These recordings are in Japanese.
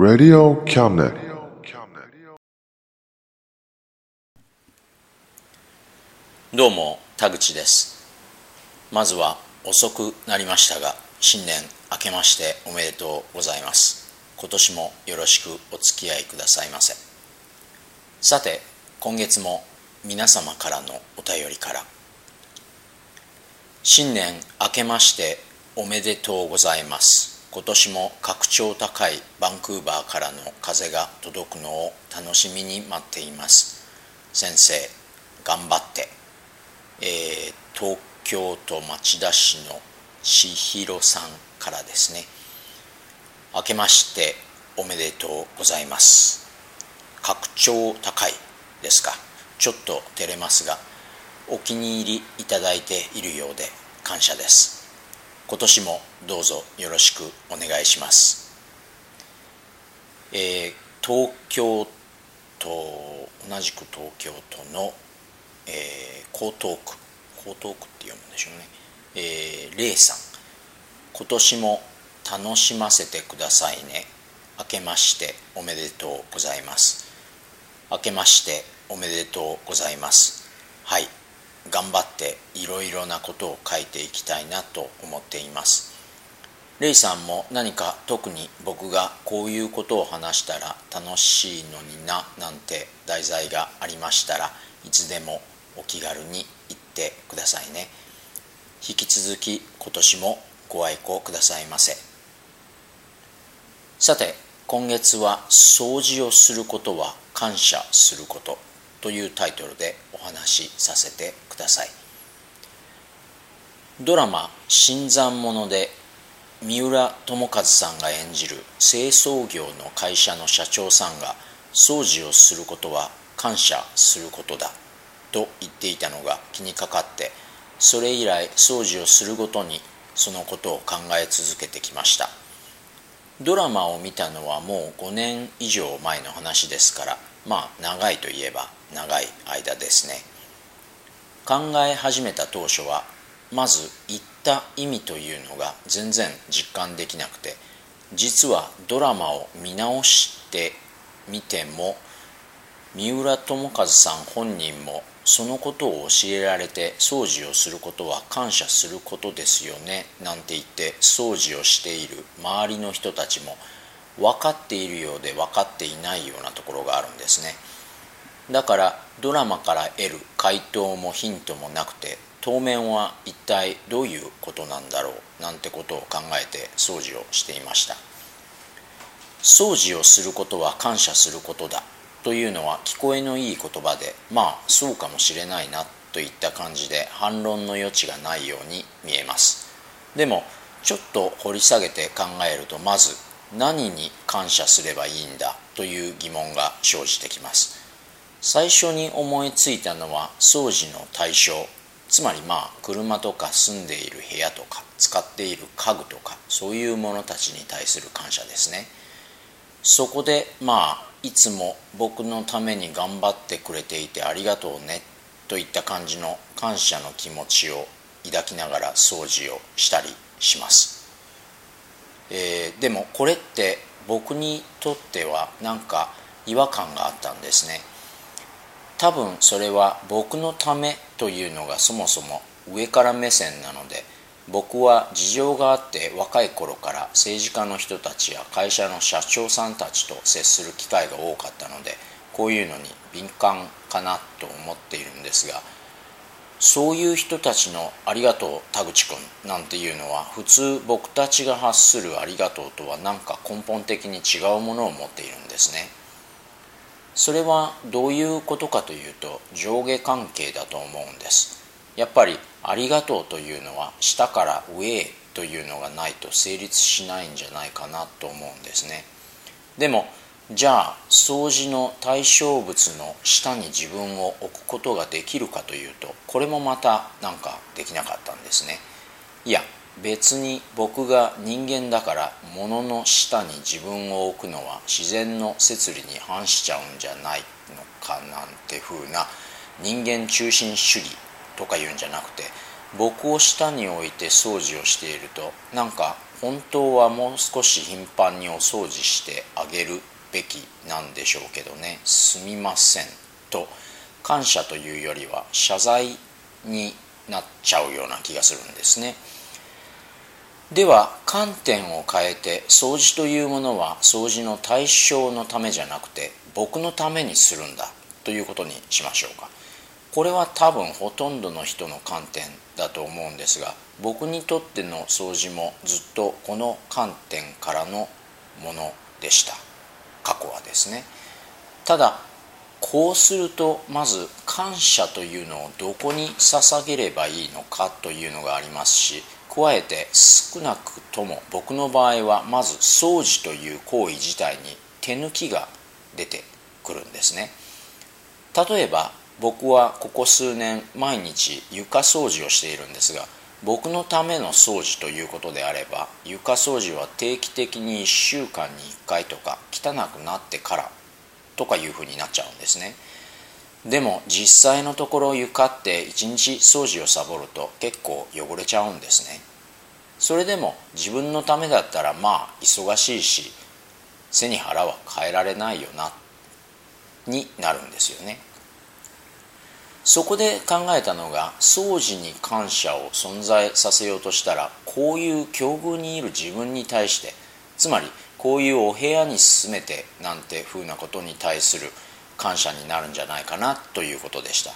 Radio Cabinet. どうも田口です。まずは遅くなりましたが新年明けましておめでとうございます。今年もよろしくお付き合いくださいませ。さて今月も皆様からのお便りから。新年明けましておめでとうございます。今年も格調高いバンクーバーからの風が届くのを楽しみに待っています。先生頑張って。えー東京都町田市の千尋さんからですね。明けましておめでとうございます。格調高いですか。ちょっと照れますがお気に入りいただいているようで感謝です。今年もどうぞよろしくお願いします。えー東京都同じく東京都のえー江東区。江東区って読むんでしょうね。えー、レイさん。今年も楽しませてくださいね。明けましておめでとうございます。明けましておめでとうございます。はい。頑張っていろいろなことを書いていきたいなと思っています。レイさんも何か特に僕がこういうことを話したら楽しいのにななんて題材がありましたらいつでもお気軽に言ってくださいね。引き続き今年もご愛顧くださいませ。さて今月は「掃除をすることは感謝すること」というタイトルでお話しさせてください。ドラマ「新参者」で三浦友和さんが演じる清掃業の会社の社長さんが掃除をすることは感謝することだと言っていたのが気にかかってそれ以来掃除をするごとにそのことを考え続けてきましたドラマを見たのはもう5年以上前の話ですからまあ長いといえば長い間ですね。考え始めた当初はまず言った意味というのが全然実感できなくて実はドラマを見直してみても三浦友和さん本人もそのことを教えられて掃除をすることは感謝することですよねなんて言って掃除をしている周りの人たちも分かっているようで分かっていないようなところがあるんですね。だからドラマから得る回答もヒントもなくて当面は一体どういうことなんだろうなんてことを考えて掃除をしていました。掃除をすることは感謝することだというのは聞こえのいい言葉でまあそうかもしれないなといった感じで反論の余地がないように見えます。でもちょっと掘り下げて考えるとまず何に感謝すればいいんだという疑問が生じてきます。最初に思いついたのは掃除の対象。つまりまあ車とか住んでいる部屋とか使っている家具とかそういうものたちに対する感謝ですね。そこでまあいつも僕のために頑張ってくれていてありがとうねといった感じの感謝の気持ちを抱きながら掃除をしたりします、えー、でもこれって僕にとってはなんか違和感があったんですね。多分それは僕のためというのがそもそも上から目線なので僕は事情があって若い頃から政治家の人たちや会社の社長さんたちと接する機会が多かったのでこういうのに敏感かなと思っているんですがそういう人たちの「ありがとう田口君」なんていうのは普通僕たちが発する「ありがとう」とは何か根本的に違うものを持っているんですね。それはどういうことかというと上下関係だと思うんです。やっぱりありがとうというのは下から上へというのがないと成立しないんじゃないかなと思うんですね。でもじゃあ掃除の対象物の下に自分を置くことができるかというとこれもまたなんかできなかったんですね。いや別に僕が人間だから物の下に自分を置くのは自然の摂理に反しちゃうんじゃないのかなんて風な人間中心主義とか言うんじゃなくて僕を下に置いて掃除をしているとなんか本当はもう少し頻繁にお掃除してあげるべきなんでしょうけどねすみませんと感謝というよりは謝罪になっちゃうような気がするんですね。では観点を変えて掃除というものは掃除の対象のためじゃなくて僕のためにするんだということにしましょうか。これは多分ほとんどの人の観点だと思うんですが僕にとっての掃除もずっとこの観点からのものでした。過去はですね。ただこうするとまず感謝というのをどこに捧げればいいのかというのがありますし加えて少なくとも僕の場合はまず掃除という行為自体に手抜きが出てくるんですね。例えば僕はここ数年毎日床掃除をしているんですが僕のための掃除ということであれば床掃除は定期的に1週間に1回とか汚くなってからとかいうふうになっちゃうんですね。でも実際のところ床って一日掃除をサボると結構汚れちゃうんですね。それでも自分のためだったらまあ忙しいし背に腹は変えられないよなになるんですよね。そこで考えたのが掃除に感謝を存在させようとしたらこういう境遇にいる自分に対してつまりこういうお部屋に住めてなんてふうなことに対する感謝になるんじゃないかなということでした。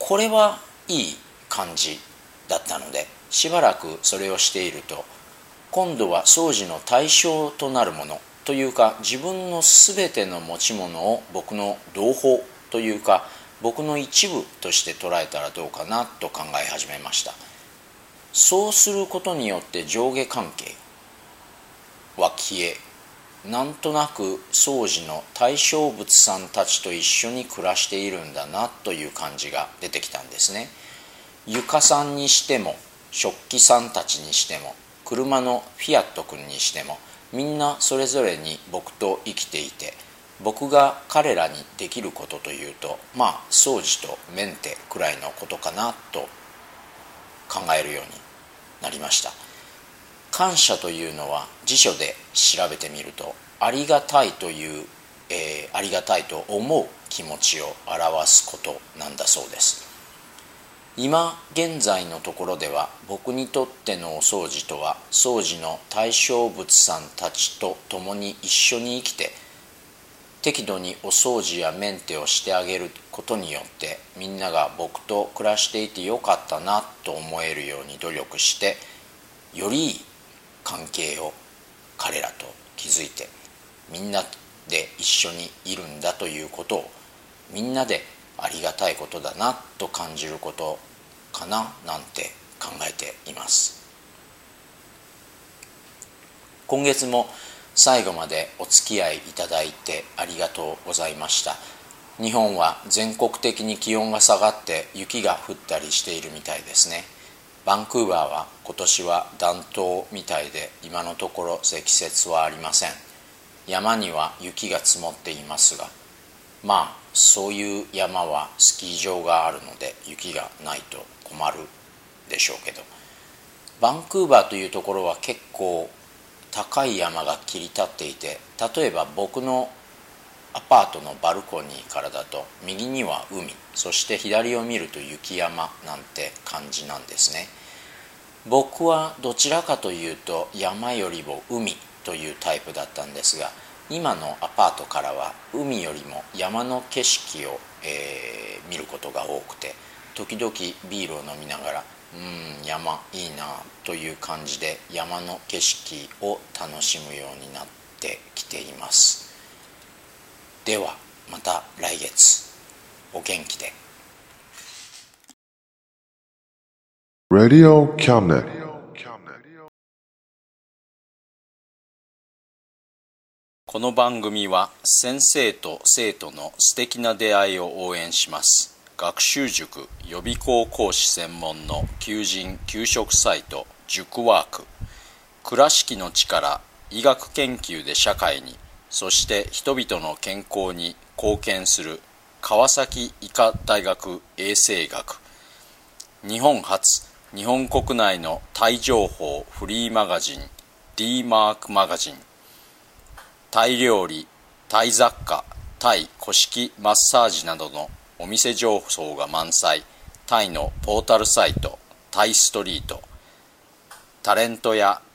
これはいい感じだったのでしばらくそれをしていると今度は掃除の対象となるものというか自分の全ての持ち物を僕の同胞というか僕の一部として捉えたらどうかなと考え始めました。そうすることによって上下関係は消えなんとなく掃除の対象物さんたちと一緒に暮らしているんだなという感じが出てきたんですね。床さんにしても食器さんたちにしても車のフィアット君にしてもみんなそれぞれに僕と生きていて僕が彼らにできることというとまあ掃除とメンテくらいのことかなと考えるようになりました。感謝というのは辞書で調べてみるとありがたいという、えー、ありがたいと思う気持ちを表すことなんだそうです。今現在のところでは僕にとってのお掃除とは掃除の対象物さんたちと共に一緒に生きて適度にお掃除やメンテをしてあげることによってみんなが僕と暮らしていてよかったなと思えるように努力してよりいい関係を彼らと築いてみんなで一緒にいるんだということをみんなでありがたいことだなと感じることかななんて考えています。今月も最後までお付き合いいただいてありがとうございました。日本は全国的に気温が下がって雪が降ったりしているみたいですね。バンクーバーは今年は暖冬みたいで今のところ積雪はありません。山には雪が積もっていますがまあそういう山はスキー場があるので雪がないと困るでしょうけど。バンクーバーというところは結構高い山が切り立っていて例えば僕のアパートのバルコニーからだと右には海そして左を見ると雪山なんて感じなんですね。僕はどちらかというと山よりも海というタイプだったんですが今のアパートからは海よりも山の景色を、えー、見ることが多くて時々ビールを飲みながらうん山いいなという感じで山の景色を楽しむようになってきています。ではまた来月。お元気で。Radio Cabinet. この番組は先生と生徒の素敵な出会いを応援します。学習塾予備校講師専門の求人・給食サイト塾ワーク。倉敷の力医学研究で社会にそして人々の健康に貢献する川崎医科大学衛生学。日本初日本国内のタイ情報フリーマガジン D マークマガジン。タイ料理タイ雑貨タイ古式マッサージなどのお店情報が満載。タイのポータルサイトタイストリート。タレントや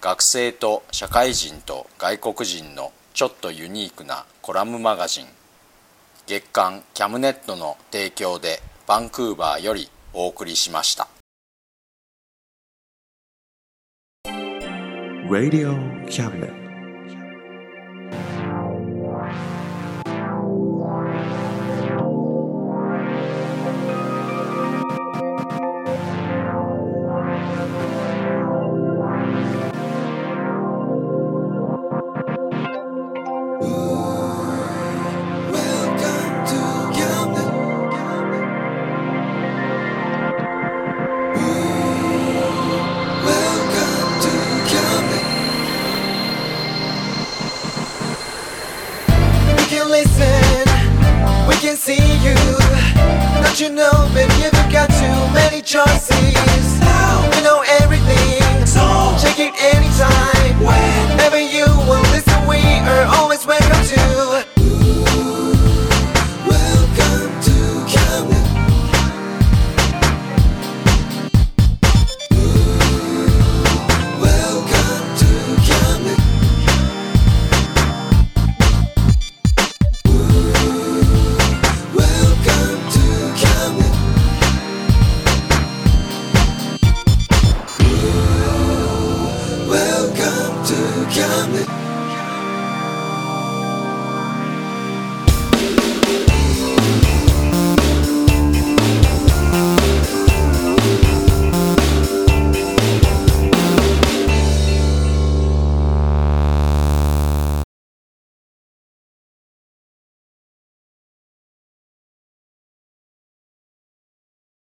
学生と社会人と外国人のちょっとユニークなコラムマガジン月刊キャムネットの提供でバンクーバーよりお送りしました Radio Cabinet.